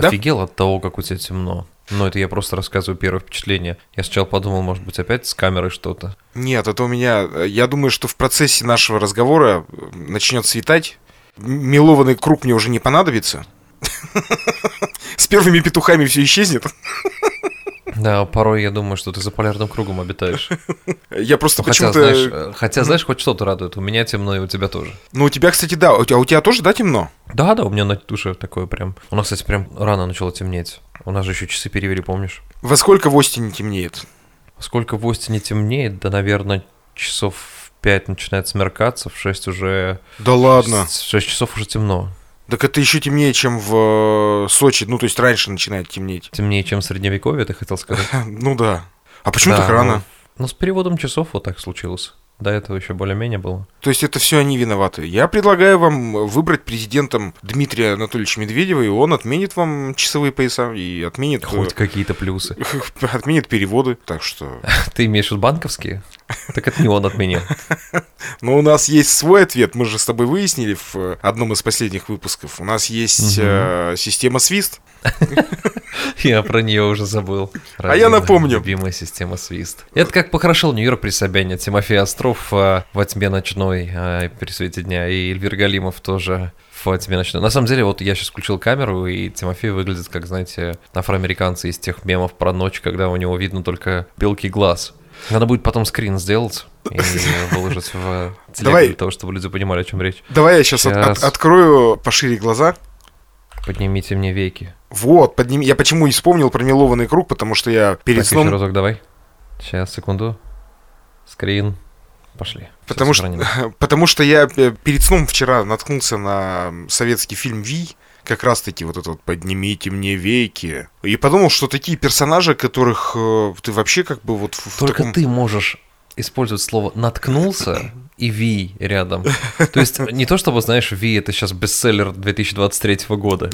Да? офигел от того, как у тебя темно. Но это я просто рассказываю первое впечатление. Я сначала подумал, может быть, опять с камерой что-то. Нет, это у меня... э, Я думаю, что в процессе нашего разговора э, начнет светать. М- Мелованный круг мне уже не понадобится. С первыми петухами все исчезнет. Да, порой я думаю, что ты за полярным кругом обитаешь. Я просто хотя, почему-то... знаешь, э, хотя, знаешь, хоть что-то радует. У меня темно, и у тебя тоже. Ну, у тебя, кстати, да. Тебя, у тебя тоже, да, темно? Да, да, у меня на душе такое прям. У нас, кстати, прям рано начало темнеть. У нас же еще часы перевели, помнишь? Во сколько в Остине темнеет? Сколько в Остине темнеет? Да, наверное, часов в 5 начинает смеркаться, в 6 уже... Да ладно. В 6 часов уже темно. Так это еще темнее, чем в э, Сочи. Ну, то есть раньше начинает темнеть. Темнее, чем в Средневековье, ты хотел сказать? Ну да. А почему Да, так рано? ну, Ну, с переводом часов вот так случилось. До этого еще более-менее было. То есть это все они виноваты. Я предлагаю вам выбрать президентом Дмитрия Анатольевича Медведева, и он отменит вам часовые пояса и отменит, э, Хоть какие-то плюсы. отменит переводы. Так что... Ты имеешь в виду банковские? Так это не он отменил. Но у нас есть свой ответ. Мы же с тобой выяснили в одном из последних выпусков. У нас есть э, система Свист. Я про нее уже забыл. А я напомню. Любимая система свист. Это как похорошел Нью-Йорк при Собяне. Тимофей Остров э, во тьме ночной э, при свете дня. И Эльвир Галимов тоже в тьме ночной. На самом деле, вот я сейчас включил камеру, и Тимофей выглядит как, знаете, афроамериканцы из тех мемов про ночь, когда у него видно только белкий глаз. Надо будет потом скрин сделать и выложить в Давай. для того, чтобы люди понимали, о чем речь. Давай я сейчас, Щас. открою пошире глаза. Поднимите мне веки. Вот, подними. Я почему и вспомнил про мелованный круг, потому что я перед так, сном... еще разок давай. Сейчас, секунду. Скрин. Пошли. Потому что, потому что я э, перед сном вчера наткнулся на советский фильм «Ви», как раз-таки вот это вот «Поднимите мне веки». И подумал, что такие персонажи, которых э, ты вообще как бы вот в, в Только таком... ты можешь использовать слово «наткнулся» и «ви» рядом. То есть не то, чтобы, знаешь, «ви» — это сейчас бестселлер 2023 года.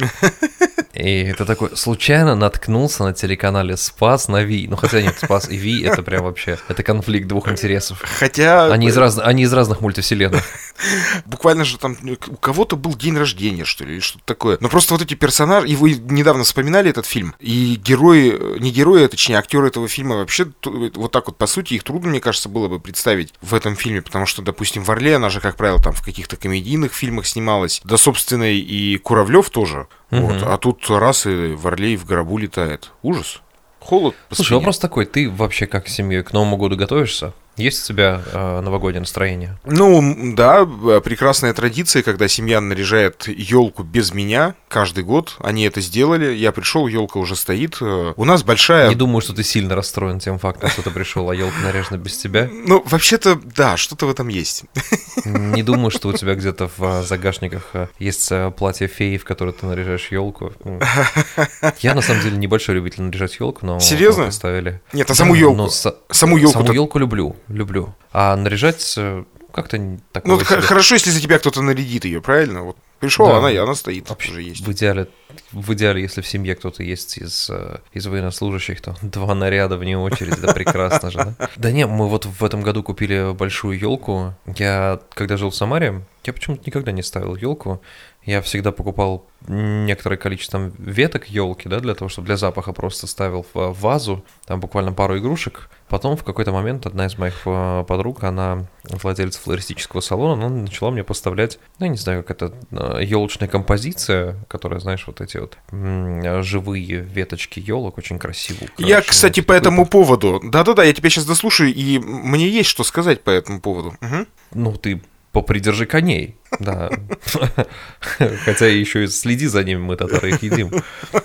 И это такой, случайно наткнулся на телеканале «Спас» на «ви». Ну, хотя нет, «Спас» и «ви» — это прям вообще, это конфликт двух интересов. Хотя Они из, разных, они из разных мультивселенных. буквально же там э, у кого-то был день рождения, что ли, или что-то такое. Но просто вот эти персонажи, и вы недавно вспоминали этот фильм, и герои, э, не герои, а точнее актеры этого фильма вообще т- вот так вот по сути их трудно, мне кажется, было бы представить в этом фильме, потому что, допустим, в Орле, она же, как правило, там в каких-то комедийных фильмах снималась, да, собственно, и Куравлев тоже. Вот. Мгм. А тут раз и в Орле и в гробу летает. Ужас. Холод. Слушай, спине. вопрос такой, ты вообще как с семьей к Новому году готовишься? Есть у тебя э, новогоднее настроение? Ну, да, э, прекрасная традиция, когда семья наряжает елку без меня каждый год. Они это сделали. Я пришел, елка уже стоит. Э, У нас большая. Не думаю, что ты сильно расстроен тем фактом, что ты пришел, а елка наряжена без тебя. Ну, вообще-то, да, что-то в этом есть. Не думаю, что у тебя где-то в э, загашниках есть платье феи, в которое ты наряжаешь елку. Я на самом деле небольшой любитель наряжать елку, но Серьезно? мы поставили. Нет, а саму елку. Саму елку. Саму елку люблю, люблю. А наряжать э, как-то такое Ну, себе. хорошо, если за тебя кто-то нарядит ее, правильно? Вот пришел, Да. она, и она стоит. Вообще, уже есть. В идеале, в идеале, если в семье кто-то есть из, э, из военнослужащих, то два наряда вне очереди, это прекрасно же, да? Да не, мы вот в этом году купили большую елку. Я, когда жил в Самаре, я почему-то никогда не ставил елку. Я всегда покупал некоторое количество веток елки, да, для того, чтобы для запаха просто ставил в э, вазу, там буквально пару игрушек. Потом в какой-то момент одна из моих э, подруг, она владелец флористического салона, она начала мне поставлять, ну, я не знаю, как это, елочная композиция, которая, знаешь, вот эти вот живые веточки елок, очень красиво Я, кстати, по этому поводу. Да-да-да, я тебя сейчас дослушаю, и мне есть что сказать по этому поводу. Мгм. Ну, ты попридержи коней, да. Хотя еще и следи за ними, мы татары их едим.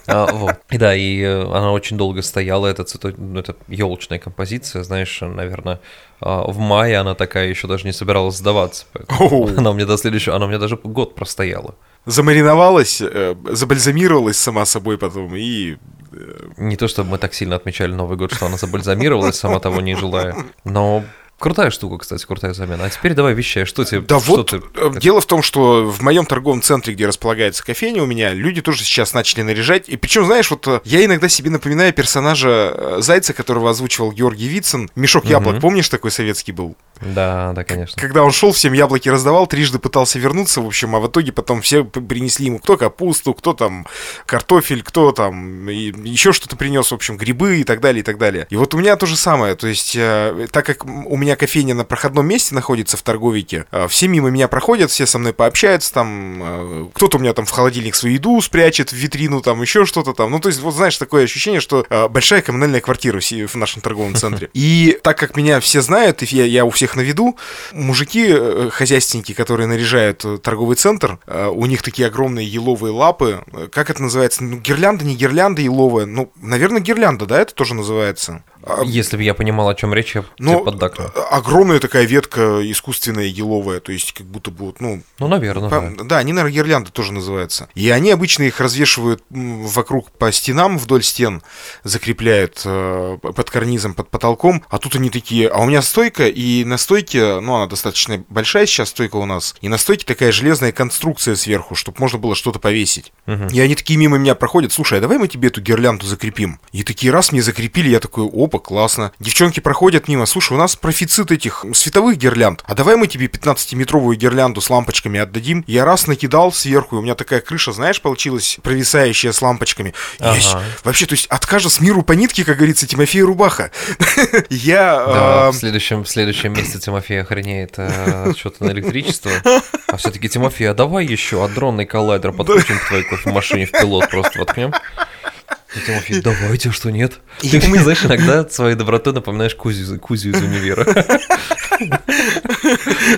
А, вот. И да, и э, она очень долго стояла, эта, цвето... ну, эта елочная композиция, знаешь, наверное, а, в мае она такая еще даже не собиралась сдаваться. Она у меня до следующего, она у меня даже год простояла. Замариновалась, э, забальзамировалась сама собой потом, и... э, Не то, чтобы мы так сильно отмечали Новый год, что она забальзамировалась, сама того не желая. Но крутая штука, кстати, крутая замена. А теперь давай вещай, что тебе... Да что вот, ты- э, дело в том, что в моем торговом центре, где располагается кофейня у меня, люди тоже сейчас начали наряжать. И причем, знаешь, вот э, я иногда себе напоминаю персонажа э, Зайца, которого озвучивал Георгий Вицин. Мешок яблок, помнишь, такой советский был? Да, да, конечно. Когда он шел, всем яблоки раздавал, трижды пытался вернуться, в общем, а в итоге потом все принесли ему кто капусту, кто там картофель, кто там еще что-то принес, в общем, грибы и так далее, и так далее. И вот у меня то же самое, то есть, так как у меня кофейня на проходном месте находится в торговике, э, все мимо меня проходят, все со мной пообщаются, там, э, кто-то у меня там в холодильник свою еду спрячет, в витрину, там, еще что-то там. Ну, то есть, вот знаешь, такое ощущение, что э, большая коммунальная квартира в нашем торговом центре. И так как меня все знают, и я, я у всех на виду, мужики, э, хозяйственники, которые наряжают э, торговый центр, у них такие огромные еловые лапы. Как это называется? Ну, гирлянда, не гирлянда еловая. Ну, наверное, гирлянда, да, это тоже называется? А, Если бы я понимал, о чем речь, я Ну, тебе поддакнул. э, огромная такая ветка искусственная еловая, то есть как будто бы, ну, Ну, наверное, по- да. да, они, наверное, гирлянды тоже называются. И они обычно их развешивают вокруг по стенам, вдоль стен, закрепляют э, под карнизом, под потолком. А тут они такие, а у меня стойка, и на стойке, ну, она достаточно большая сейчас стойка у нас, и на стойке такая железная конструкция сверху, чтобы можно было что-то повесить. И они такие мимо меня проходят, слушай, а давай мы тебе эту гирлянду закрепим. И такие раз мне закрепили, я такой, опа, классно. Девчонки проходят мимо, слушай, у нас профицит этих световых гирлянд, а давай мы тебе 15-метровую гирлянду с лампочками отдадим. Я раз накидал сверху, и у меня такая крыша, знаешь, получилась провисающая с лампочками. Я Ага. щ- вообще, то есть откажет с миру по нитке, как говорится, Тимофей Рубаха. Я... Да, а, в следующем, в следующем месяце Тимофей охренеет э, что-то на электричество. А все-таки, Тимофей, а давай еще адронный коллайдер подключим к твоей кофемашине в пилот, просто воткнем. И Тимофей, давайте, что нет? Ты мне, знаешь, иногда своей добротой напоминаешь Кузю, Кузю из универа.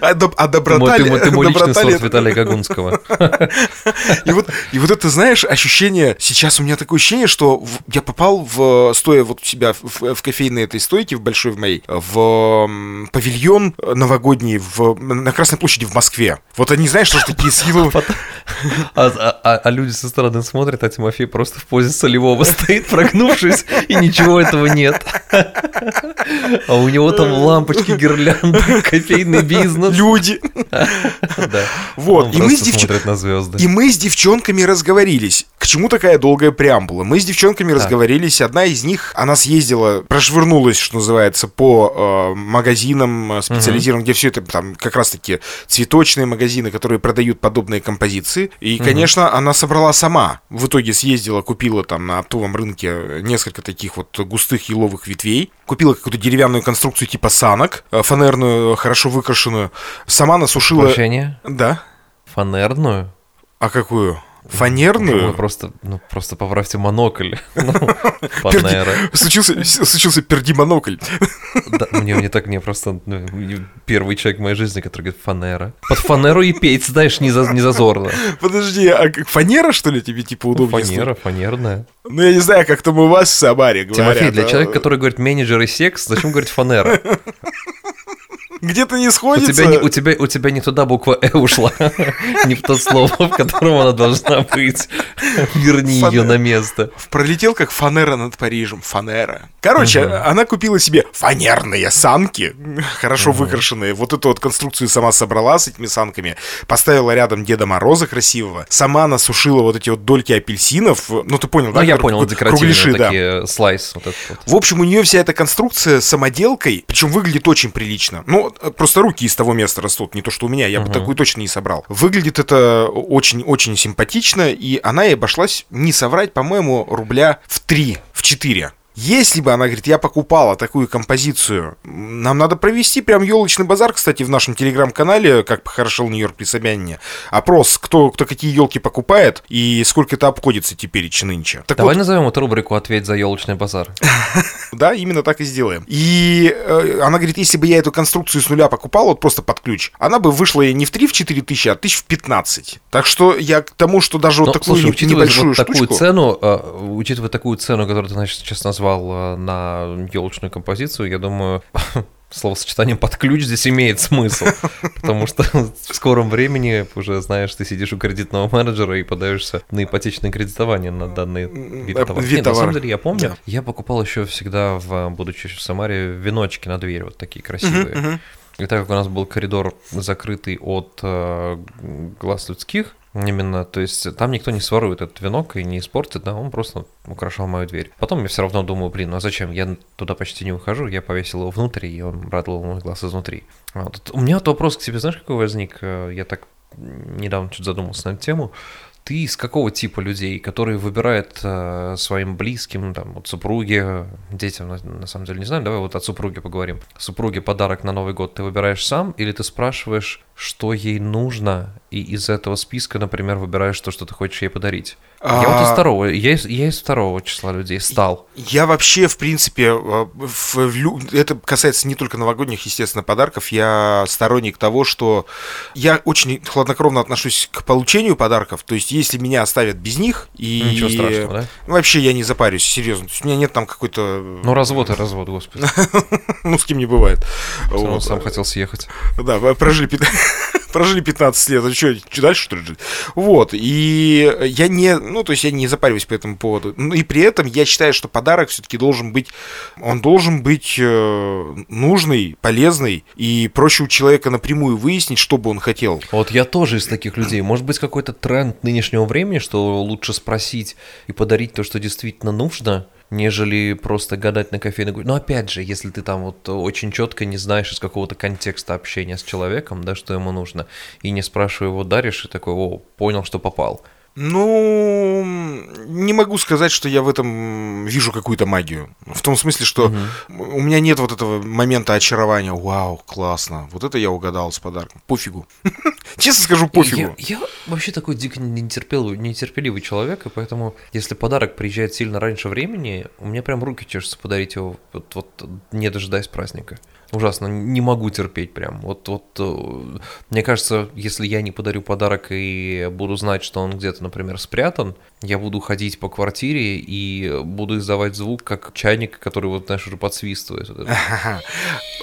а доб- а Ты доброта ты мой- ты мой личный доброта ли сорт Виталия Гагунского. И вот, и вот это, знаешь, ощущение, сейчас у меня такое ощущение, что я попал в, стоя вот у себя в, в кофейной этой стойке, в большой в моей, в павильон новогодний в, на Красной площади в Москве. Вот они, знаешь, что такие с еловым... А, а- а- а люди со стороны смотрят, а Тимофей просто в позе солевого стоит, прогнувшись, и ничего этого нет. А у него там лампочки, гирлянды, кофейный бизнес. Люди. Вот, и мы с девч- смотрит на звезды. И мы с девчонками разговорились. К чему такая долгая преамбула? Мы с девчонками разговорились. Одна из них, она съездила, прошвырнулась, что называется, по э, магазинам э, специализированным, где все это там как раз-таки цветочные магазины, которые продают подобные композиции. И, конечно, она собрала сама. В итоге съездила, купила там на оптовом рынке несколько таких вот густых еловых ветвей. Купила какую-то деревянную конструкцию типа санок, э, фанерную, хорошо выкрашенную. Сама насушила... Прощение? Да. Фанерную? А какую? Фанерную? Просто, ну, просто поправьте монокль. Ну, Фанера. Случился, пердимонокль. Мне не так, мне просто ну, первый человек в моей жизни, который говорит фанера. Под фанеру и петь, знаешь, не, за, не зазорно. Подожди, а фанера, что ли, тебе типа удобнее? Фанера, фанерная. Ну, я не знаю, как там у вас в Самаре говорят. Тимофей, для а, человека, который говорит менеджер и секс, зачем говорить фанера? Где-то не У сходится. тебя, не, у, тебя, у тебя не туда буква «э» ушла, не в то слово, в котором она должна быть. Верни ее на место. Пролетел как фанера над Парижем. Фанера. Короче, она купила себе фанерные санки, хорошо выкрашенные. Вот эту вот конструкцию сама собрала с этими санками. Поставила рядом Деда Мороза красивого. Сама насушила вот эти вот дольки апельсинов. Ну, ты понял, Ну, да? я которые понял, декоративные такие, слайс. Этот вот. В общем, у нее вся эта конструкция самоделкой, причем выглядит очень прилично. Ну, э, просто руки из того места растут, не то, что у меня, я бы такую точно не собрал. Выглядит это очень-очень симпатично, и она и обошлась, не соврать, по-моему, рубля в 3, в 4. Если бы она говорит, я покупала такую композицию, нам надо провести прям елочный базар, кстати, в нашем телеграм-канале, как похорошел Нью-Йорк при Собянине. Опрос, кто, кто какие елки покупает и сколько это обходится теперь и нынче. Так Давай вот, назовем эту рубрику «Ответь за елочный базар». да, именно так и сделаем. И э, она говорит, если бы я эту конструкцию с нуля покупал, вот просто под ключ, она бы вышла не в 3-4 тысячи, а тысяч в 15. Так что я к тому, что даже вот такую небольшую вот такую штучку... цену, э, учитывая такую цену, которую ты, сейчас назвал э, на елочную композицию, я думаю, словосочетание под ключ здесь имеет смысл. Потому что в скором времени уже, знаешь, ты сидишь у кредитного менеджера и подаешься на ипотечное кредитование на данный вид товара. вид Нет, на самом товара. деле, я помню, Да. я покупал еще всегда, в, будучи в Самаре, веночки на дверь, вот такие красивые. И так как у нас был коридор закрытый от э, глаз людских, Именно, то есть там никто не сворует этот венок и не испортит, да, он просто украшал мою дверь. Потом я все равно думаю, блин, ну а зачем? Я туда почти не ухожу, я повесил его внутрь, и он радовал мой глаз изнутри. Вот. У меня вот вопрос к тебе, знаешь, какой возник? Э, я так недавно чуть задумался на эту тему ты из какого типа людей, которые выбирают э, своим близким, там, вот супруге, детям, на, на самом деле не знаю, давай вот от супруги поговорим. Супруге подарок на Новый год ты выбираешь сам или ты спрашиваешь, что ей нужно, и из этого списка, например, выбираешь то, что ты хочешь ей подарить? А... Я вот из второго, я из, я из второго числа людей стал. Я вообще, в принципе, в, в, это касается не только новогодних, естественно, подарков. Я сторонник того, что я очень хладнокровно отношусь к получению подарков. То есть, если меня оставят без них и ничего страшного, да? Ну, вообще я не запарюсь, серьезно. То есть, у меня нет там какой-то. Ну развод и развод, господи. Ну с кем не бывает. Сам хотел съехать. Да, прожили прожили 15 лет, а что, что дальше что ли жить? Вот, и я не, ну, то есть я не запариваюсь по этому поводу. Ну, и при этом я считаю, что подарок все-таки должен быть, он должен быть э, нужный, полезный, и проще у человека напрямую выяснить, что бы он хотел. Вот я тоже из таких людей. Может быть, какой-то тренд нынешнего времени, что лучше спросить и подарить то, что действительно нужно, нежели просто гадать на кофейной гуще. Но опять же, если ты там вот очень четко не знаешь из какого-то контекста общения с человеком, да, что ему нужно, и не спрашивая его, даришь, и такой, о, понял, что попал. Ну, не могу сказать, что я в этом вижу какую-то магию. В том смысле, что угу. у меня нет вот этого момента очарования. Вау, классно. Вот это я угадал с подарком. Пофигу. Честно скажу, пофигу. Я, я вообще такой дико нетерпеливый, нетерпеливый человек, и поэтому, если подарок приезжает сильно раньше времени, у меня прям руки чешутся подарить его, вот, вот не дожидаясь праздника. Ужасно, не могу терпеть прям. Вот, вот, э, мне кажется, если я не подарю подарок и буду знать, что он где-то, например, спрятан, я буду ходить по квартире и буду издавать звук, как чайник, который, вот, знаешь, уже подсвистывает.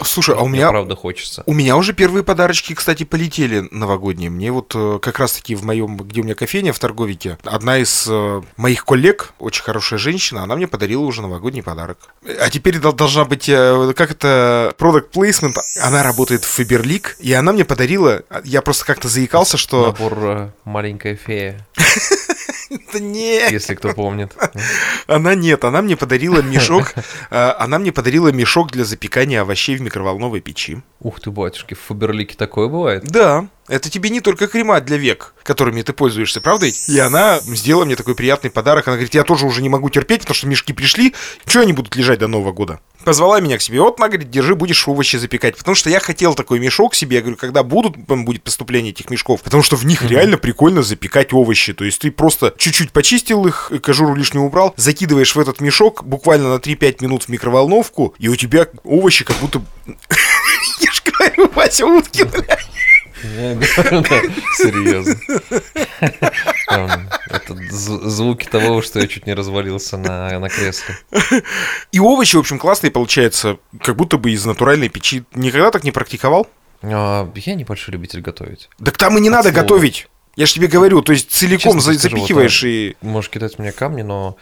Слушай, а у меня... правда хочется. У меня уже первые подарочки, кстати, полетели новогодние. Мне вот э, как раз-таки в моем, где у меня кофейня в торговике, одна из э, моих коллег, очень хорошая женщина, она мне подарила уже новогодний подарок. А теперь должна быть, как это, product placement, она работает в Фаберлик, и она мне подарила, я просто как-то заикался, что... Набор э, «Маленькая фея». Да нет. Если кто помнит. Она нет, она мне подарила мешок, э, она мне подарила мешок для запекания овощей в микроволновой печи. Ух ты, батюшки, в Фаберлике такое бывает? Да. Это тебе не только крема для век, которыми ты пользуешься, правда? И она сделала мне такой приятный подарок. Она говорит, я тоже уже не могу терпеть, потому что мешки пришли. Что они будут лежать до Нового года? Позвала меня к себе. Вот, она говорит, держи, будешь овощи запекать. Потому что я хотел такой мешок себе. Я говорю, когда будут, будет поступление этих мешков. Потому что в них mm-hmm. реально прикольно запекать овощи. То есть ты просто чуть-чуть почистил их, кожуру лишнюю убрал, закидываешь в этот мешок буквально на 3-5 минут в микроволновку, и у тебя овощи как будто... Я ж говорю, Вася Уткин, Серьезно. Это звуки того, что я чуть не развалился на, на кресле. И овощи, в общем, классные получаются, как будто бы из натуральной печи. Никогда так не практиковал? А, я небольшой любитель готовить. Так там и не надо готовить. Я же тебе говорю, то есть целиком запихиваешь и... Можешь кидать мне камни, но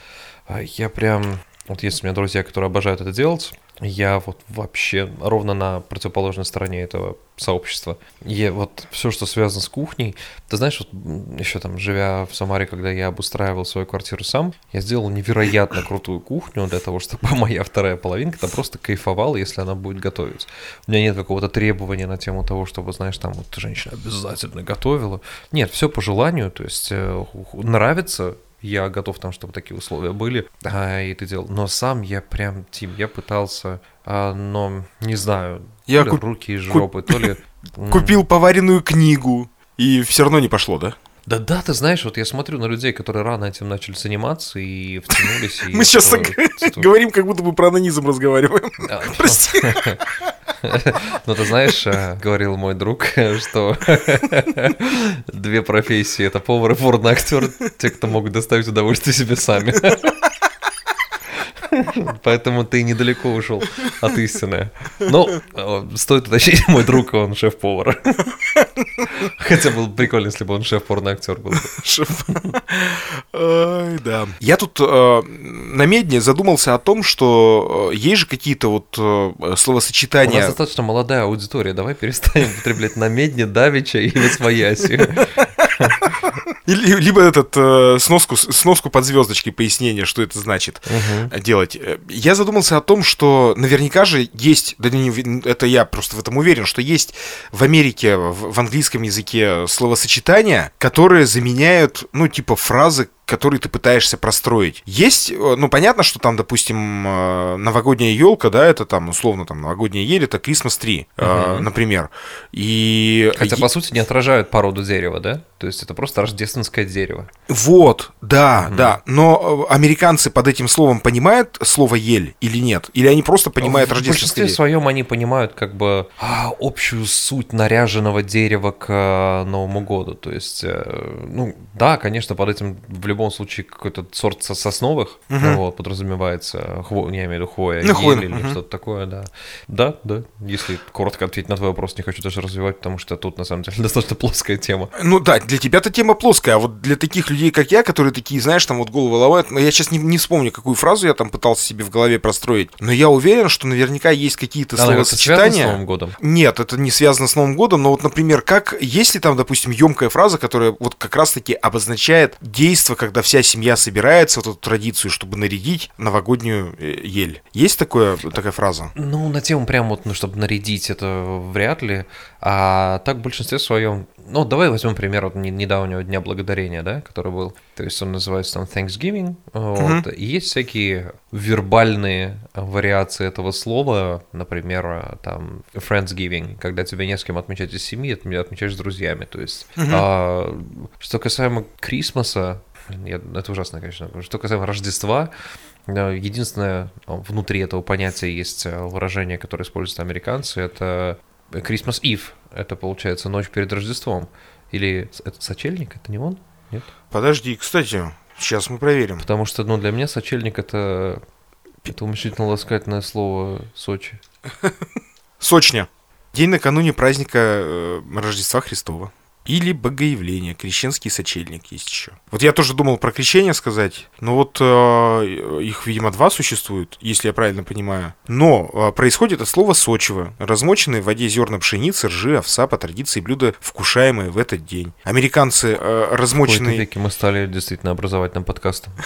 а, я прям... Вот есть у меня друзья, которые обожают это делать, я вот вообще ровно на противоположной стороне этого сообщества. И вот все, что связано с кухней, ты знаешь, вот еще там, живя в Самаре, когда я обустраивал свою квартиру сам, я сделал невероятно крутую кухню для того, чтобы моя вторая половинка там просто кайфовала, если она будет готовить. У меня нет какого-то требования на тему того, чтобы, знаешь, там вот женщина обязательно готовила. Нет, все по желанию, то есть э, нравится, я готов там, чтобы такие условия были, а, и ты делал. Но сам я прям, Тим, я пытался, а, но не знаю, я то ли куп... руки из жопы, то ли... Купил поваренную книгу, и все равно не пошло, да? Да, да, ты знаешь, вот я смотрю на людей, которые рано этим начали заниматься и втянулись. Мы сейчас говорим, как будто бы про анонизм разговариваем. Прости. Ну, ты знаешь, э, говорил мой друг, что две профессии — это повар и порно-актер, те, кто могут доставить удовольствие себе сами. Поэтому ты недалеко ушел от истины. Но э, стоит уточнить, мой друг, он шеф-повар. Хотя было бы прикольно, если бы он шеф-порный актер был. Шеф. Ой, да. Я тут э, на медне задумался о том, что э, есть же какие-то вот э, словосочетания. У нас достаточно молодая аудитория. Давай перестанем употреблять на медне, давича и восвояси. Либо этот э, сноску, сноску под звездочкой пояснение, что это значит Мгм. делать. Э, Я задумался о том, что наверняка же есть, да это я просто в этом уверен, что есть в Америке в английском языке словосочетания, которые заменяют, ну, типа фразы, которые ты пытаешься простроить. Есть, э, ну, понятно, что там, допустим, э, новогодняя елка, да, это там, условно, там, новогодняя ель, это Christmas tree, э, Мгм. например. И... Хотя, по сути, не отражают породу дерева, да? То есть это просто рождественское дерево. Вот, да, да. Но э, американцы под этим словом понимают слово ель или нет? Или они просто понимают в рождественское большинстве дерево? своем они понимают как бы а, общую суть наряженного дерева к э, Новому году. То есть, э, ну, да, конечно, под этим в любом случае какой-то сорт со- сосновых Мгм. вот, подразумевается. Хво, я имею в виду хвоя, Ну, ель хвойно, или мгм. что-то такое, да. Да, да. Если коротко ответить на твой вопрос, не хочу даже развивать, потому что тут на самом деле достаточно плоская тема. Ну да, для тебя эта тема плоская, а вот для таких людей, как я, которые такие, знаешь, там вот головы ломают, но я сейчас не, не вспомню, какую фразу я там пытался себе в голове простроить, но я уверен, что наверняка есть какие-то как-то связана с словосочетания. Новым годом. Нет, это не связано с Новым годом, но вот, например, как, есть ли там, допустим, емкая фраза, которая вот как раз-таки обозначает действо, когда вся семья собирается, вот эту традицию, чтобы нарядить новогоднюю э, ель. Есть такое, такая фраза? Ну, на тему прям вот, ну, чтобы нарядить это вряд ли. А так в большинстве своем... Ну, давай возьмем пример вот не- недавнего Дня Благодарения, да, который был. То есть он называется там Thanksgiving. Вот. И есть всякие вербальные вариации этого слова. Например, а, там Friendsgiving, когда тебе не с кем отмечать из семьи, отме- отмечаешь с друзьями. То есть, а, что касаемо Крисмаса, я- это ужасно, конечно. Что касаемо Рождества, Единственное, а, внутри этого понятия есть а, выражение, которое используют американцы, это Christmas Eve. Это, получается, ночь перед Рождеством. Или это сочельник, это не он? Нет? Подожди, кстати, сейчас мы проверим. Потому что, ну, для меня сочельник это... Это уменьшительно-ласкательное слово Сочи. Сочня. День накануне праздника э, Рождества Христова. Или Богоявление, крещенский сочельник есть еще. Вот я тоже думал про крещение сказать, но вот э, их, видимо, два существуют, если я правильно понимаю. Но э, происходит от слова сочево, размоченные в воде зерна пшеницы, ржи, овса, по традиции блюда, вкушаемые в этот день. Американцы э, В размоченные... веке мы стали действительно образовательным подкастом.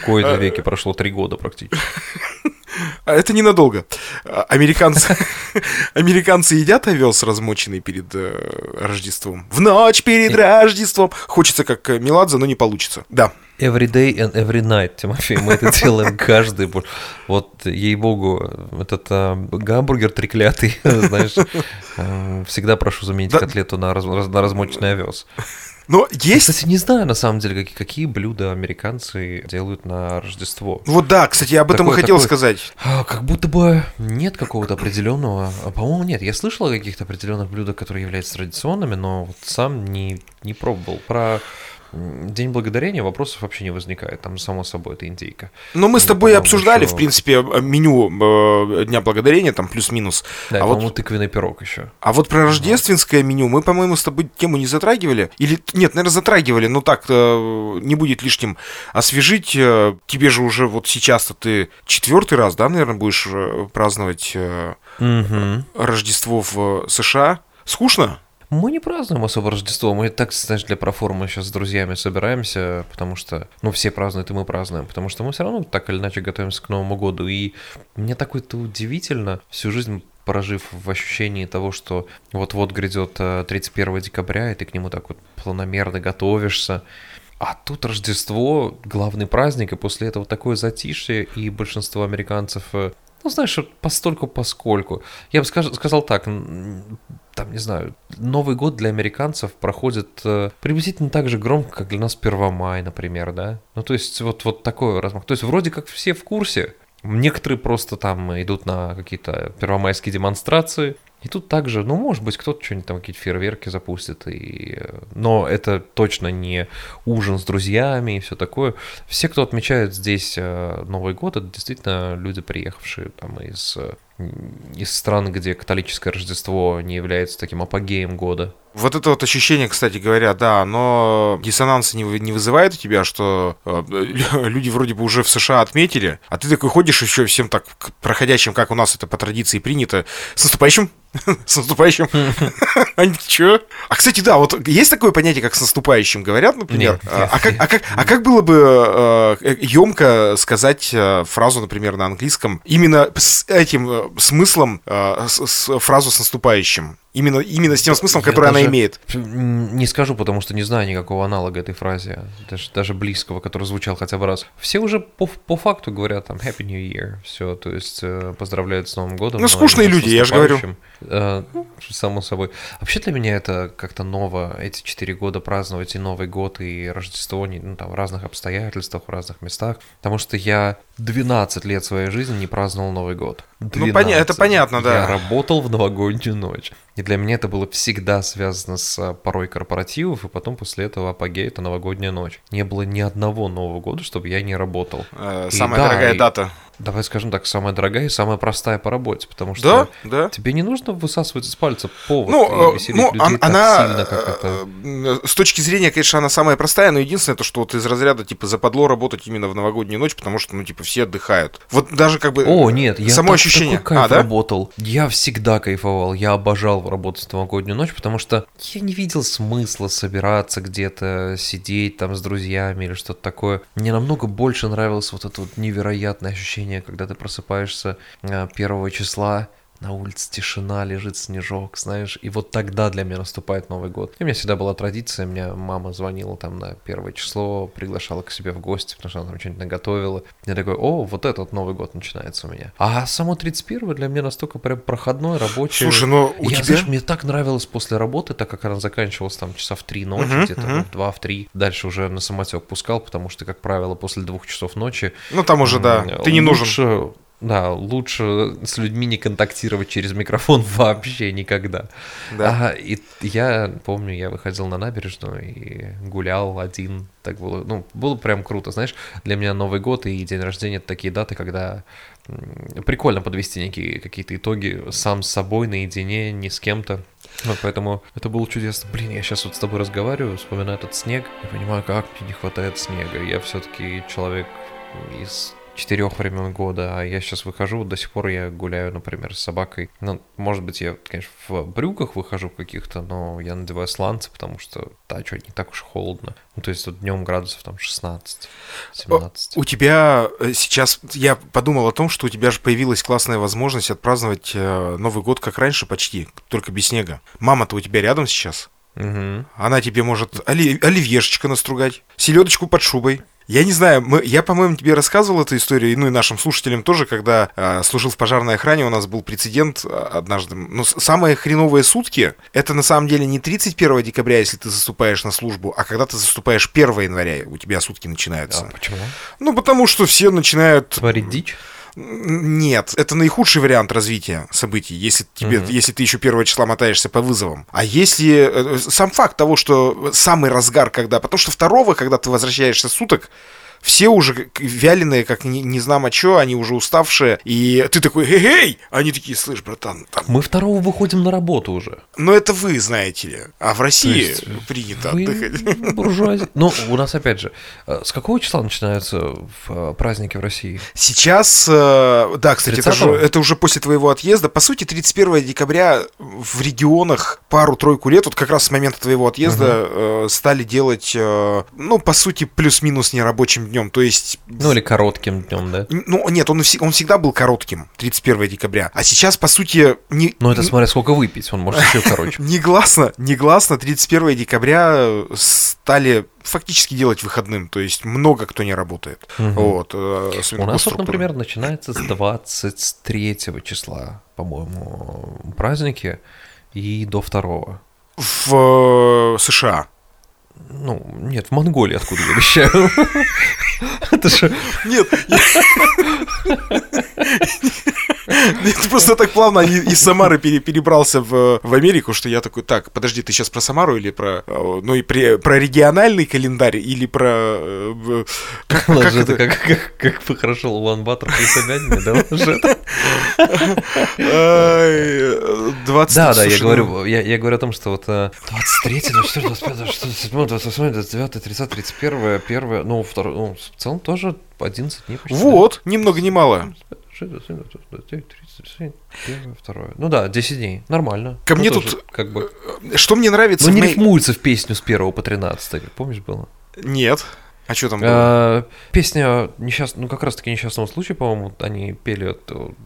В кои-то веке прошло три года практически. А Это ненадолго. А, Американцы, американцы едят овес размоченный перед э, Рождеством. В ночь перед Рождеством. Хочется как э, Меладзе, но не получится. Да. Every day and every night, Тимофей, мы это делаем каждый. Вот, ей-богу, этот а, гамбургер треклятый, знаешь, а, всегда прошу заменить Да. котлету на, раз- на размоченный овес. Но Я, есть... кстати, не знаю, на самом деле, какие, какие блюда американцы делают на Рождество. Вот да, кстати, я об этом и Такое- хотел такое- сказать. А, Как будто бы нет какого-то определенного. а, По-моему, нет. Я слышал о каких-то определенных блюдах, которые являются традиционными, но вот сам не, не пробовал. Про День благодарения вопросов вообще не возникает. Там, само собой, это индейка. Но мы с Ну, тобой по-моему, обсуждали, еще- в принципе, э, меню э, Дня Благодарения, там плюс-минус. Да, а, по-моему, вот, тыквенный пирог еще. а вот про рождественское меню мы, по-моему, с тобой тему не затрагивали. Или, нет, наверное, затрагивали, но так э, не будет лишним освежить. э, Тебе же уже вот сейчас-то ты четвертый раз, да, наверное, будешь праздновать э, Рождество в США. Скучно? Мы не празднуем особо Рождество. Мы так, знаешь, для проформы сейчас с друзьями собираемся, потому что, ну, все празднуют, и мы празднуем, потому что мы все равно так или иначе готовимся к Новому году. И мне так это удивительно, всю жизнь прожив в ощущении того, что вот-вот грядет э, 31 декабря, и ты к нему так вот планомерно готовишься. А тут Рождество, главный праздник, и после этого такое затишье, и большинство американцев, э, ну, знаешь, постольку поскольку. Я бы скаж- сказал так, там, не знаю, Новый год для американцев проходит э, приблизительно так же громко, как для нас Первомай, например, да? Ну, то есть вот, вот такой размах. То есть вроде как все в курсе, Некоторые просто там идут на какие-то первомайские демонстрации. И тут также, ну, может быть, кто-то что-нибудь там, какие-то фейерверки запустит. И... э, Но это точно не ужин с друзьями и все такое. Все, кто отмечает здесь э, Новый год, это действительно люди, приехавшие там из из стран, где католическое Рождество не является таким апогеем года. Вот это вот ощущение, кстати говоря, да, но диссонанса не, не вызывает у тебя, что э, люди вроде бы уже в США отметили, а ты такой ходишь еще всем так проходящим, как у нас это по традиции принято, с наступающим, с наступающим. Они чё? А, кстати, да, вот есть такое понятие, как с наступающим говорят, например. А, а, как, а, как, а как было бы емко э, сказать э, фразу, например, на английском, именно с этим э, смыслом, с, фразу с наступающим? Именно, именно с тем смыслом, который даже она имеет. Не скажу, потому что не знаю никакого аналога этой фразе, даже, даже близкого, который звучал хотя бы раз. Все уже по, по факту говорят там Happy New Year, все, то есть поздравляют с Новым годом. Ну, скучные люди, я же говорю. Э, само собой. Вообще для меня это как-то ново, эти четыре года праздновать и Новый год, и Рождество, ну, там, в разных обстоятельствах, в разных местах, потому что я 12 лет своей жизни не праздновал Новый год. 12. Ну, поня- это понятно, да. Я работал в новогоднюю ночь. И для меня это было всегда связано с а, порой корпоративов, и потом после этого апогей — это новогодняя ночь. Не было ни одного Нового года, чтобы я не работал. Э, самая и, дорогая да, дата. Давай скажем так, самая дорогая и самая простая по работе, потому что да, да. тебе не нужно высасывать из пальца повод ну, и э, ну, людей она, так сильно, как это... Э, с точки зрения, конечно, она самая простая, но единственное, то, что вот из разряда, типа, западло работать именно в новогоднюю ночь, потому что, ну, типа, все отдыхают. Вот даже как бы... О, нет, я само так, ощущение. такой кайф а, да? работал. Я всегда кайфовал, я обожал работать в новогоднюю ночь, потому что я не видел смысла собираться где-то, сидеть там с друзьями или что-то такое. Мне намного больше нравилось вот это вот невероятное ощущение, когда ты просыпаешься просыпаешься э, первого числа, на улице тишина, лежит снежок, знаешь, и вот тогда для меня наступает Новый год. И у меня всегда была традиция, мне мама звонила там на первое число, приглашала к себе в гости, потому что она там что-нибудь наготовила. Я такой, о, вот этот Новый год начинается у меня. А само 31 для меня настолько прям проходной, рабочий. Слушай, ну у я, тебя... Знаешь, мне так нравилось после работы, так как она заканчивалась там часа в три ночи, uh-huh, где-то uh-huh. в два, в три. Дальше уже на самотек пускал, потому что, как правило, после двух часов ночи... Ну там уже, да, ты не нужен да, лучше с людьми не контактировать через микрофон вообще никогда. Да. А, и я помню, я выходил на набережную и гулял один. Так было, ну, было прям круто. Знаешь, для меня Новый год и день рождения это такие даты, когда прикольно подвести некие какие-то итоги сам с собой наедине, не с кем-то. Вот поэтому это было чудесно. Блин, я сейчас вот с тобой разговариваю, вспоминаю этот снег, и понимаю, как мне не хватает снега. Я все-таки человек из четырех времен года, а я сейчас выхожу, до сих пор я гуляю, например, с собакой. Ну, может быть, я, конечно, в брюках выхожу каких-то, но я надеваю сланцы, потому что, да, что, не так уж холодно. Ну, то есть тут днем градусов там 16, 17. У тебя э, сейчас, я подумал о том, что у тебя же появилась классная возможность отпраздновать э, Новый год как раньше почти, только без снега. Мама-то у тебя рядом сейчас? Угу. Она тебе может оли- оливьешечка настругать, селедочку под шубой. Я не знаю, мы, я, по-моему, тебе рассказывал эту историю, ну и нашим слушателям тоже, когда э, служил в пожарной охране, у нас был прецедент а, однажды. Ну, самые хреновые сутки, это на самом деле не 31 декабря, если ты заступаешь на службу, а когда ты заступаешь 1 января, у тебя сутки начинаются. А почему? Ну, потому что все начинают... Творить дичь? Нет, это наихудший вариант развития событий, если тебе, угу. если ты еще первого числа мотаешься по вызовам. А если э, сам факт того, что самый разгар, когда, потому что второго, когда ты возвращаешься суток, все уже вяленые, как не, не знамо что, они уже уставшие, и ты такой, эй-эй, они такие, слышь, братан, там... Мы второго выходим на работу уже. Но это вы, знаете ли, а в России есть, принято отдыхать. Буржуазия. Ну, у нас, опять же, э, с какого числа начинаются э, праздники в России? Сейчас, э, да, кстати, это, же, это уже после твоего отъезда. По сути, 31 декабря в регионах пару-тройку лет, вот как раз с момента твоего отъезда, угу. стали делать, ну, по сути, плюс-минус нерабочим днем, то есть... Ну, или коротким днем, да? Ну, нет, он, он всегда был коротким, 31 декабря. А сейчас, по сути... Не, ну, это смотря сколько выпить, он может еще короче. Негласно, негласно 31 декабря стали фактически делать выходным, то есть много кто не работает. Угу. Вот, э, У нас, вот, например, начинается с 23 числа, по-моему, праздники, и до 2 в э, США. Ну, нет, в Монголии, откуда я вещаю. Это же... Нет. Просто так плавно из Самары перебрался в, Америку, что я такой, так, подожди, ты сейчас про Самару или про, э, ну и про региональный календарь или про... Э, как, это? как, хорошо Улан Батор при Собянине, да? 20 Да, да, я говорю, я, я говорю о том, что вот 23, 24, 25, 26, 27, 28, 29, 30, 31, 1, ну, второй, ну, в целом тоже 11 дней почти. Вот, ни много ни мало. Второе. Ну да, 10 дней. Нормально. Ко ну, мне тут как бы... Что мне нравится... Ну не моей... рифмуется в песню с 1 по 13, помнишь было? Нет. А что там было? А, песня несчаст... ну как раз таки несчастного случая, по-моему, они пели эту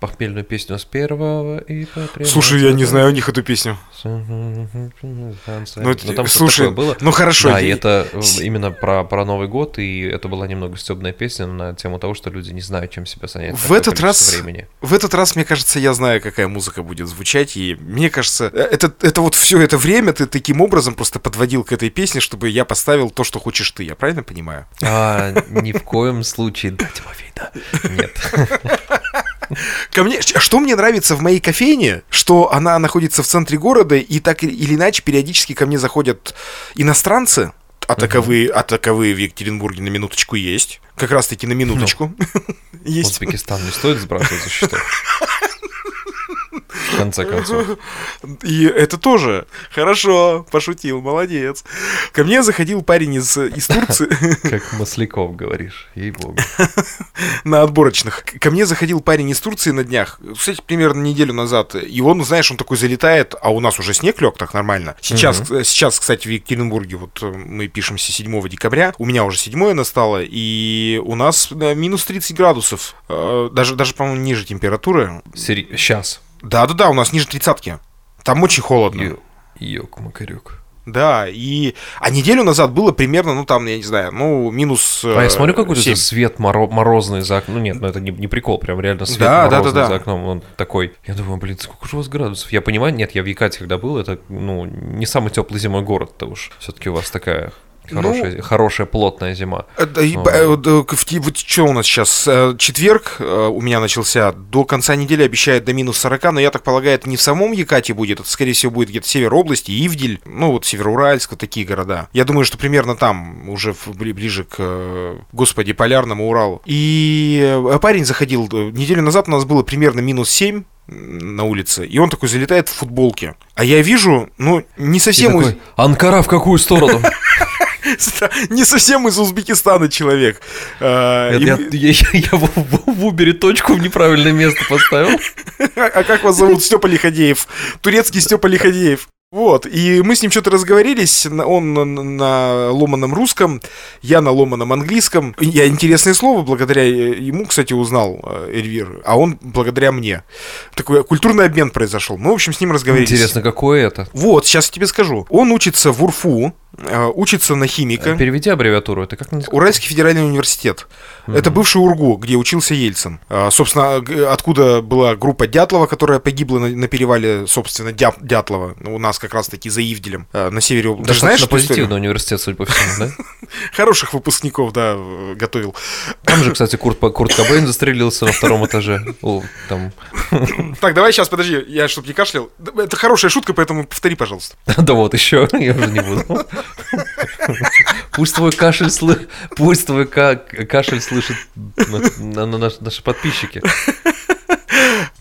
похмельную песню с первого и по Слушай, я не знаю у них эту песню. Ну, там слушай, было. Ну хорошо. Да, и это именно про, про Новый год, и это была немного стебная песня на тему того, что люди не знают, чем себя занять. В этот раз, времени. в этот раз, мне кажется, я знаю, какая музыка будет звучать, и мне кажется, э, это, это вот все это время ты таким образом просто подводил к этой песне, чтобы я поставил то, что хочешь ты, я правильно понимаю? А, ни в коем случае, да, Тимофей, да. Нет. Ко мне, что мне нравится в моей кофейне, что она находится в центре города, и так или иначе периодически ко мне заходят иностранцы, а таковые, а таковые в Екатеринбурге на минуточку есть. Как раз таки на минуточку. есть. Узбекистан не стоит сбрасывать за счетов в конце концов. И это тоже хорошо, пошутил, молодец. Ко мне заходил парень из, из Турции. Как Масляков говоришь, ей-богу. На отборочных. Ко мне заходил парень из Турции на днях, кстати, примерно неделю назад, и он, знаешь, он такой залетает, а у нас уже снег лег так нормально. Сейчас, угу. сейчас кстати, в Екатеринбурге, вот э, мы пишемся 7 декабря, у меня уже 7 настало, и у нас минус 30 градусов, э, даже, даже по-моему, ниже температуры. Сейчас? Да-да-да, у нас ниже тридцатки. Там очень холодно. Ёк-макарёк. Да, и... А неделю назад было примерно, ну, там, я не знаю, ну, минус А я смотрю, какой-то 7. свет моро- морозный за окном. Ну, нет, ну, это не, не прикол, прям реально свет да, морозный да, да, да. за окном. Он такой... Я думаю, блин, сколько же у вас градусов? Я понимаю, нет, я в Якате, когда был, это, ну, не самый теплый зимой город-то уж. все таки у вас такая Хорошая, ну, хорошая плотная зима. Да, и, вот что у нас сейчас? Э, четверг э, у меня начался. До конца недели обещают до минус 40, но я так полагаю, это не в самом Якате будет, это, скорее всего, будет где-то север области, Ивдель, ну вот Североуральск, вот такие города. Я думаю, что примерно там, уже ближе к, э, господи, полярному Уралу. И парень заходил, неделю назад у нас было примерно минус 7, на улице, и он такой залетает в футболке. А я вижу, ну, не совсем... И такой, Анкара в какую сторону? Не совсем из Узбекистана человек. А, я в Убере точку в неправильное место поставил. А как вас зовут? Степа Лиходеев. Турецкий Степа Лиходеев. Вот, и мы с ним что-то разговорились, он на, на ломаном русском, я на ломаном английском. Я интересное слово благодаря ему, кстати, узнал э, Эльвир, а он благодаря мне. Такой культурный обмен произошел. Мы, в общем, с ним разговаривали. Интересно, какое это? Вот, сейчас я тебе скажу. Он учится в УРФУ, э, учится на химика. Переведи аббревиатуру, это как называется? Уральский федеральный университет. Угу. Это бывший УРГУ, где учился Ельцин. Собственно, откуда была группа Дятлова, которая погибла на, на перевале, собственно, Дя, Дятлова. У нас как раз-таки за Ивделем, а, на севере. Даже знаешь, позитивный университет, судя по всему, да? Хороших выпускников, да, готовил. Там же, кстати, Курт, Курт Кобейн застрелился на втором этаже. О, там. Так, давай сейчас, подожди, я чтобы не кашлял. Это хорошая шутка, поэтому повтори, пожалуйста. Да вот еще, я уже не буду. Пусть твой кашель, пусть твой кашель слышит на, на, на наши подписчики.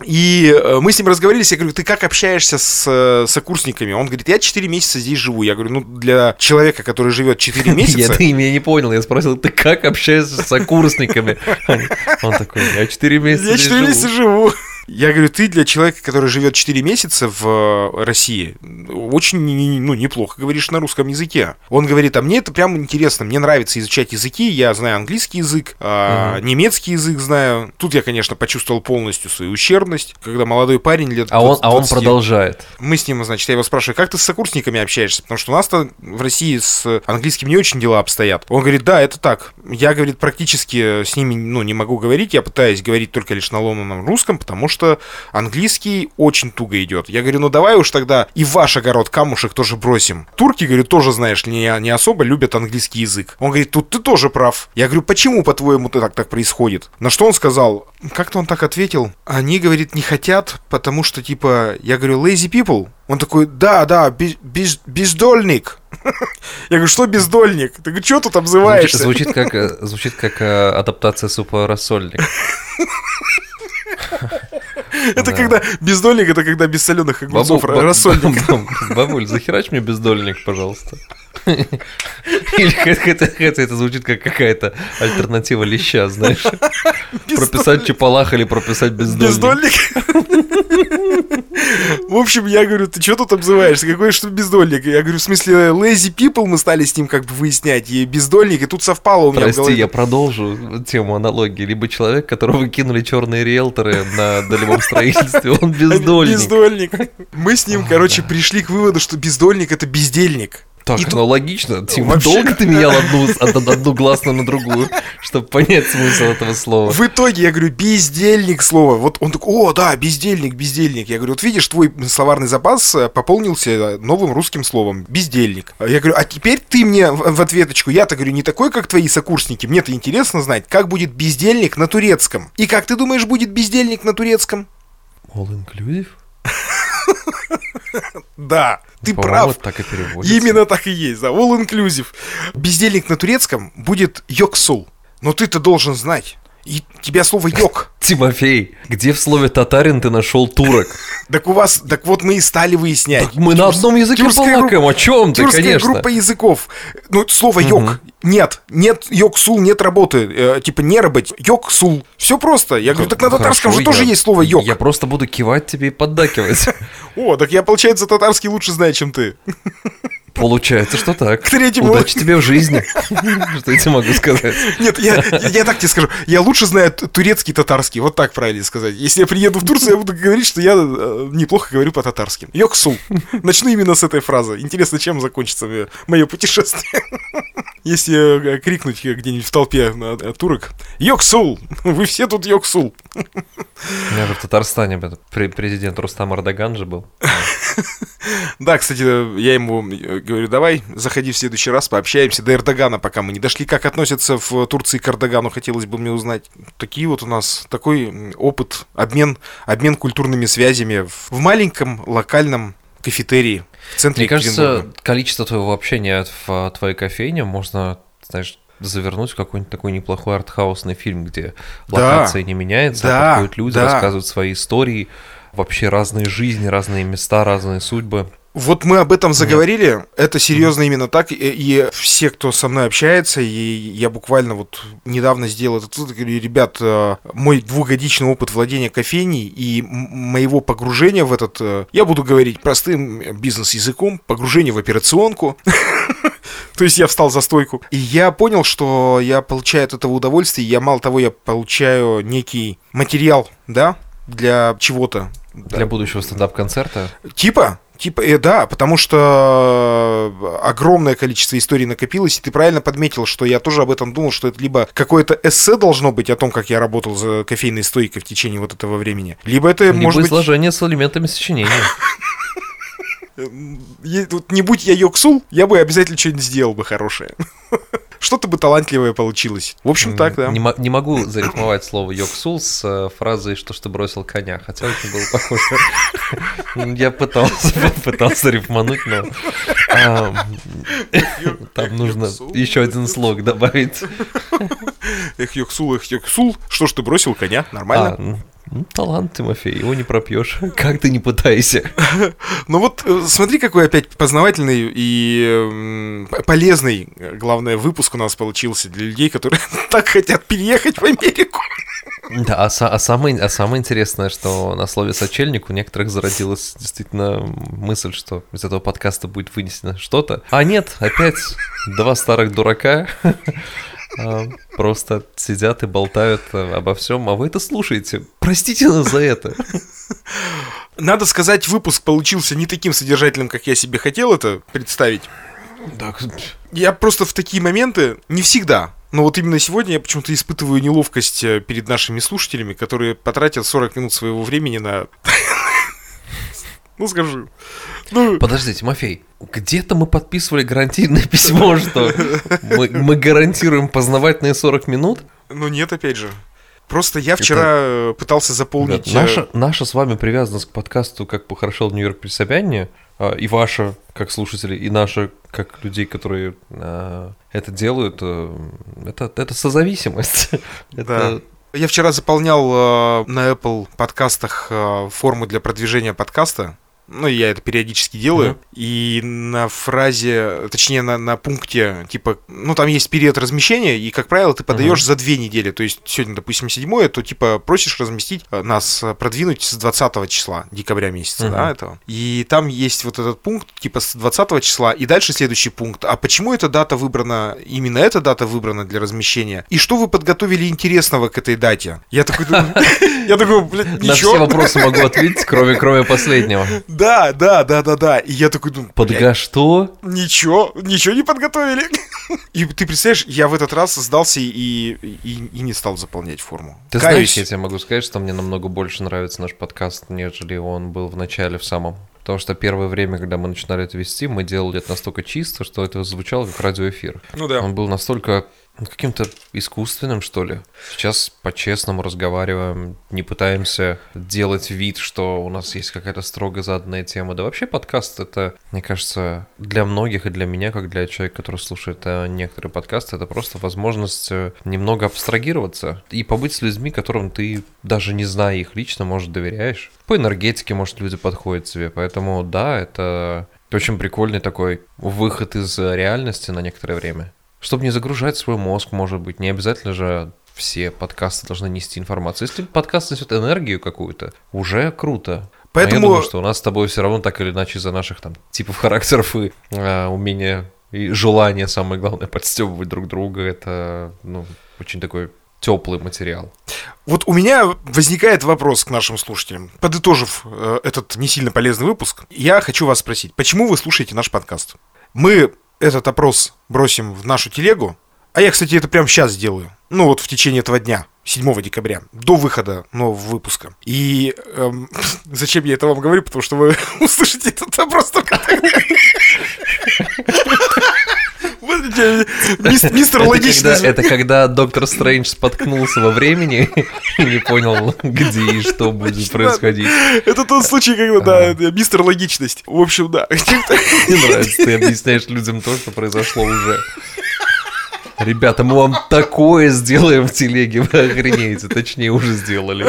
И э, мы с ним разговорились, я говорю, ты как общаешься с э, сокурсниками? Он говорит, я 4 месяца здесь живу. Я говорю, ну, для человека, который живет 4 месяца... Я, ты меня не понял, я спросил, ты как общаешься с сокурсниками? Он такой, я 4 месяца Я 4 месяца живу. Я говорю, ты для человека, который живет 4 месяца в э, России, очень ну, неплохо говоришь на русском языке. Он говорит, а мне это прям интересно, мне нравится изучать языки, я знаю английский язык, угу. немецкий язык знаю. Тут я, конечно, почувствовал полностью свою ущербность, когда молодой парень лет А 20, он, а он продолжает. Мы с ним, значит, я его спрашиваю, как ты с сокурсниками общаешься? Потому что у нас-то в России с английским не очень дела обстоят. Он говорит, да, это так. Я, говорит, практически с ними, ну, не могу говорить, я пытаюсь говорить только лишь на ломаном русском, потому что что английский очень туго идет. Я говорю, ну давай уж тогда и в ваш огород камушек тоже бросим. Турки, говорю, тоже, знаешь не, не особо любят английский язык. Он говорит, тут ты тоже прав. Я говорю, почему, по-твоему, так так происходит? На что он сказал, как-то он так ответил, они, говорит, не хотят, потому что, типа, я говорю, lazy people. Он такой, да, да, без, без, бездольник. Я говорю, что бездольник? Ты говорю, что тут обзываешься? Звучит, звучит как, э, звучит как э, адаптация супа рассольник. Это когда бездольник, это когда без соленых огурцов рассольник. Бабуль, захерач мне бездольник, пожалуйста. Или хотя это звучит как какая-то альтернатива леща, знаешь. Прописать чепалах или прописать бездольник. Бездольник? В общем, я говорю, ты что тут обзываешься? Какой что бездольник? Я говорю, в смысле, lazy people мы стали с ним как бы выяснять, и бездольник, и тут совпало у меня Прости, я продолжу тему аналогии. Либо человек, которого кинули черные риэлторы на долевом строительстве, он бездольник. Бездольник. Мы с ним, короче, пришли к выводу, что бездольник это бездельник. Так, и ну тут... логично. Типа, Вообще... долго ты менял одну, одну, одну гласную на другую, чтобы понять смысл этого слова. В итоге я говорю, бездельник слово. Вот он такой, о, да, бездельник, бездельник. Я говорю, вот видишь, твой словарный запас э, пополнился новым русским словом, бездельник. Я говорю, а теперь ты мне в ответочку, я-то говорю, не такой, как твои сокурсники, мне-то интересно знать, как будет бездельник на турецком. И как ты думаешь, будет бездельник на турецком? All inclusive? Да, ты прав. так и переводится. Именно так и есть, да, all inclusive. Бездельник на турецком будет йоксул. Но ты-то должен знать. И тебя слово йог. Тимофей, где в слове татарин ты нашел турок? Так у вас, так вот мы и стали выяснять. Мы на одном языке балакаем, о чем ты, конечно. группа языков. Ну, слово йог. Нет, нет йог-сул, нет работы. Э, типа не работать. Йог-сул. Все просто. Я говорю, так на татарском же тоже есть слово йог. Я просто буду кивать тебе и поддакивать. О, так я, получается, татарский лучше знаю, чем ты. Получается, что так. К третьему... Удачи тебе в жизни. Что я тебе могу сказать? Нет, я, я так тебе скажу. Я лучше знаю турецкий и татарский. Вот так правильно сказать. Если я приеду в Турцию, я буду говорить, что я э, неплохо говорю по-татарски. Йоксул. Начну именно с этой фразы. Интересно, чем закончится мое путешествие. Если э, крикнуть где-нибудь в толпе на турок. Йоксул! Вы все тут Йоксул! У меня же в Татарстане президент Рустам Ардаган же был. Да, кстати, я ему э, говорю, давай, заходи в следующий раз, пообщаемся. До Эрдогана пока мы не дошли. Как относятся в Турции к Эрдогану, хотелось бы мне узнать. Такие вот у нас, такой опыт, обмен, обмен культурными связями в маленьком локальном кафетерии в центре Мне кажется, количество твоего общения в твоей кофейне можно, знаешь, завернуть в какой-нибудь такой неплохой артхаусный фильм, где локация да, не меняется, а да, а подходят люди, да. рассказывают свои истории, вообще разные жизни, разные места, разные судьбы. Вот мы об этом заговорили, Нет. это серьезно mm именно так, и, и все, кто со мной общается, и я буквально вот недавно сделал этот вывод, говорю, ребят, э, мой двухгодичный опыт владения кофейней и моего погружения в этот, э, я буду говорить простым бизнес-языком, погружение в операционку, То есть я встал за стойку. И я понял, что я получаю от этого удовольствие. Я мало того, я получаю некий материал, да, для чего-то. Для да. будущего стендап-концерта? Типа, Типа, э, да, потому что огромное количество историй накопилось, и ты правильно подметил, что я тоже об этом думал, что это либо какое-то эссе должно быть о том, как я работал за кофейной стойкой в течение вот этого времени, либо это либо может изложение с элементами сочинения. Тут не будь я Йоксул, я бы обязательно что-нибудь сделал бы хорошее. Что-то бы талантливое получилось. В общем, так, да. Не, не могу зарифмовать слово Йоксул с э, фразой «что ж ты бросил коня», хотя очень было похоже. Я пытался, пытался рифмануть, но там нужно еще один слог добавить. Эх, Йоксул, эх, Йоксул, что ж ты бросил коня, нормально? Ну, талант, Тимофей, его не пропьешь. Как ты не пытайся. Ну вот э, смотри, какой опять познавательный и полезный, главное, выпуск у нас получился для людей, которые так хотят переехать в Америку. Да, а, а, самое, а самое интересное, что на слове «сочельник» у некоторых зародилась действительно мысль, что из этого подкаста будет вынесено что-то. А нет, опять два старых дурака просто сидят и болтают обо всем, а вы это слушаете. Простите нас за это. Надо сказать, выпуск получился не таким содержательным, как я себе хотел это представить. Так. Я просто в такие моменты, не всегда, Но вот именно сегодня я почему-то испытываю неловкость э, перед нашими слушателями, которые потратят 40 минут своего времени на... Ну, скажи. Ну... Подожди, Тимофей, где-то мы подписывали гарантийное письмо, что мы, мы гарантируем познавательные 40 минут? Ну нет, опять же. Просто я вчера Это... пытался заполнить... Да, наша, э, наша с вами привязанность к подкасту «Как похорошел Нью-Йорк при Собянине» а, и ваша, как слушатели, и наша, как людей, которые а, это делают, э, это, это созависимость. Да. это... Я вчера заполнял э, на Apple подкастах э, форму для продвижения подкаста ну, я это периодически делаю, uh-huh. и на фразе, точнее, на, на пункте, типа, ну, там есть период размещения, и, как правило, ты подаешь uh-huh. за две недели, то есть сегодня, допустим, седьмое, то, типа, просишь разместить э, нас, э, продвинуть с 20 числа декабря месяца, uh-huh. да, этого. И там есть вот этот пункт, типа, с 20 числа, и дальше следующий пункт, а почему эта дата выбрана, именно эта дата выбрана для размещения, и что вы подготовили интересного к этой дате? Я такой я такой, блядь, ничего. На все вопросы могу ответить, кроме, кроме последнего. Да, да, да, да, да. И я такой думаю... Подга что? Ничего, ничего не подготовили. И ты представляешь, я в этот раз сдался и, и, и не стал заполнять форму. Ты Каюсь. знаешь, я тебе могу сказать, что мне намного больше нравится наш подкаст, нежели он был в начале, в самом. Потому что первое время, когда мы начинали это вести, мы делали это настолько чисто, что это звучало как радиоэфир. Ну да. Он был настолько каким-то искусственным, что ли. Сейчас по-честному разговариваем, не пытаемся делать вид, что у нас есть какая-то строго заданная тема. Да вообще подкаст это, мне кажется, для многих и для меня, как для человека, который слушает э, некоторые подкасты, это просто возможность э, немного абстрагироваться и побыть с людьми, которым ты, даже не зная их лично, может, доверяешь. По энергетике, может, люди подходят тебе. Поэтому да, это очень прикольный такой выход из реальности на некоторое время. Чтобы не загружать свой мозг, может быть, не обязательно же все подкасты должны нести информацию. Если подкаст несет энергию какую-то, уже круто. Поэтому... А я думаю, что у нас с тобой все равно так или иначе из-за наших там типов характеров и э, умения и желания, самое главное, подстебывать друг друга, это ну, очень такой теплый материал. Вот у меня возникает вопрос к нашим слушателям. Подытожив э, этот не сильно полезный выпуск, я хочу вас спросить, почему вы слушаете наш подкаст? Мы этот опрос бросим в нашу телегу. А я, кстати, это прямо сейчас сделаю. Ну вот в течение этого дня, 7 декабря, до выхода нового выпуска. И эм, зачем я это вам говорю? Потому что вы услышите этот опрос только. Мистер логичность. Это когда доктор Стрэндж споткнулся во времени и не понял, где и что будет происходить. Это тот случай, когда, да, мистер логичность. В общем, да. Мне нравится, ты объясняешь людям то, что произошло уже. Ребята, мы вам такое сделаем в телеге, вы охренеете. Точнее, уже сделали.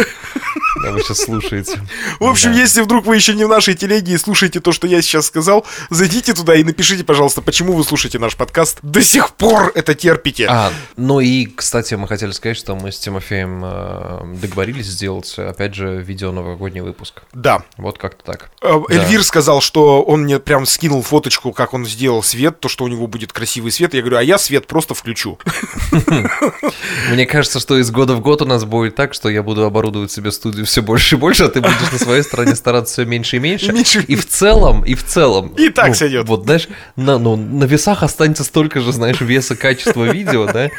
Да, вы сейчас слушаете. В общем, да. если вдруг вы еще не в нашей телеге и слушаете то, что я сейчас сказал, зайдите туда и напишите, пожалуйста, почему вы слушаете наш подкаст. До сих пор это терпите. А, ну и, кстати, мы хотели сказать, что мы с Тимофеем э, договорились сделать, опять же, видео новогодний выпуск. Да. Вот как-то так. Э, Эльвир да. сказал, что он мне прям скинул фоточку, как он сделал свет, то, что у него будет красивый свет. Я говорю, а я свет просто включу. Мне кажется, что из года в год у нас будет так, что я буду оборудовать себе студию все больше и больше, а ты будешь на своей стороне стараться все меньше и меньше. меньше. И в целом, и в целом. И так ну, сойдет. Вот, знаешь, на, ну, на весах останется столько же, знаешь, веса качества видео, да?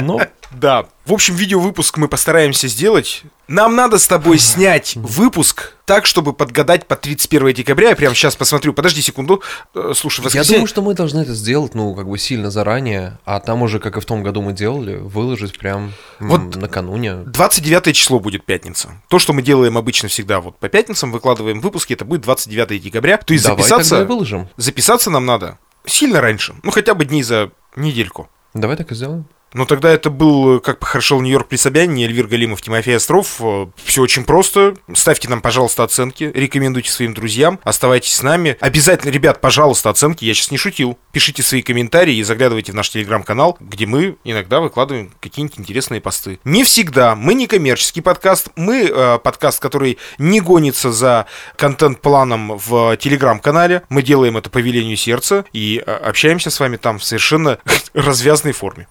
Но да. В общем, видеовыпуск мы постараемся сделать. Нам надо с тобой снять выпуск так, чтобы подгадать по 31 декабря. Я прямо сейчас посмотрю. Подожди секунду. Э, слушай, воскресенье... Я думаю, что мы должны это сделать, ну, как бы сильно заранее. А там уже, как и в том году мы делали, выложить прям вот накануне. 29 число будет пятница. То, что мы делаем обычно всегда вот по пятницам, выкладываем выпуски, это будет 29 декабря. То есть Давай записаться... Тогда выложим. Записаться нам надо сильно раньше. Ну, хотя бы дней за недельку. Давай так и сделаем. Но тогда это был, как похорошел Нью-Йорк при Собянине, Эльвир Галимов, Тимофей Остров. Все очень просто. Ставьте нам, пожалуйста, оценки, рекомендуйте своим друзьям, оставайтесь с нами. Обязательно, ребят, пожалуйста, оценки, я сейчас не шутил. Пишите свои комментарии и заглядывайте в наш телеграм-канал, где мы иногда выкладываем какие-нибудь интересные посты. Не всегда. Мы не коммерческий подкаст, мы э, подкаст, который не гонится за контент-планом в телеграм-канале. Мы делаем это по велению сердца и э, общаемся с вами там в совершенно развязной форме.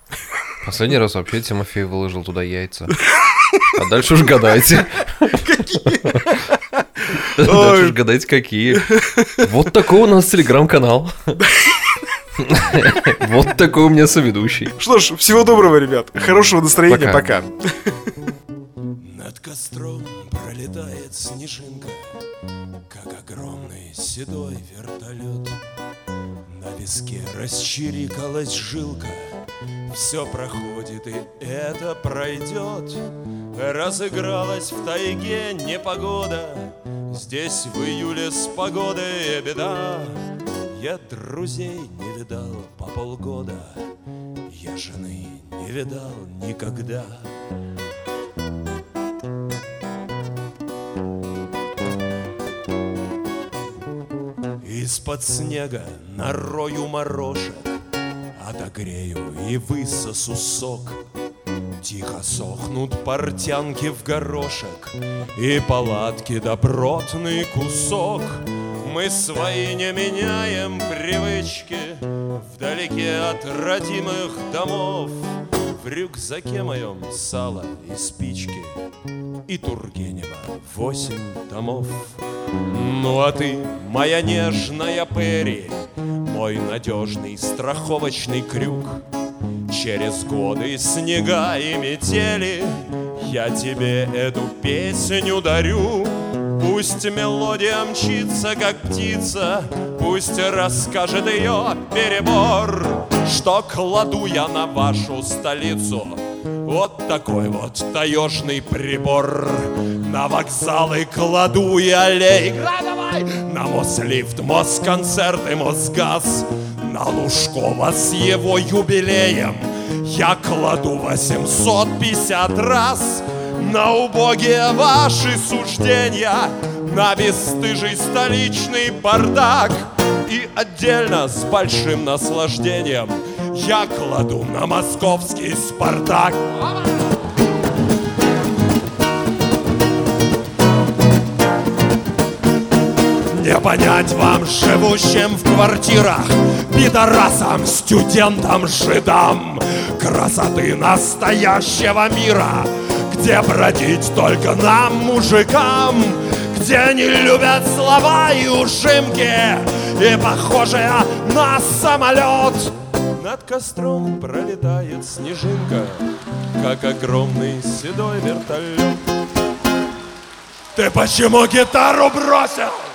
Последний раз вообще Тимофей выложил туда яйца. А дальше уж гадайте. Какие? Дальше уж гадайте, какие. Вот такой у нас телеграм-канал. Вот такой у меня соведущий. Что ж, всего доброго, ребят. Хорошего настроения, Пока. Над костром пролетает снежинка, Как огромный седой вертолет. На виске расчирикалась жилка, Все проходит и это пройдет. Разыгралась в тайге непогода, Здесь в июле с погодой беда. Я друзей не видал по полгода, Я жены не видал никогда. Из-под снега нарою морожек Отогрею и высосу сок. Тихо сохнут портянки в горошек И палатки добротный кусок. Мы свои не меняем привычки Вдалеке от родимых домов. В рюкзаке моем сало и спички И Тургенева. Восемь томов. Ну а ты, моя нежная Перри, Мой надежный страховочный крюк, Через годы снега и метели Я тебе эту песню дарю. Пусть мелодия мчится, как птица, Пусть расскажет ее перебор, Что кладу я на вашу столицу вот такой вот таежный прибор. На вокзалы кладу я аллей. Играй давай! На Мослифт, Москонцерт и Мосгаз. На Лужкова с его юбилеем. Я кладу 850 раз. На убогие ваши суждения. На бесстыжий столичный бардак. И отдельно с большим наслаждением я кладу на московский Спартак. Не понять вам, живущим в квартирах, Пидорасам, студентам, жидам, Красоты настоящего мира, Где бродить только нам, мужикам, Где не любят слова и ушимки, И похожие на самолет — над костром пролетает снежинка, Как огромный седой вертолет. Ты почему гитару бросил?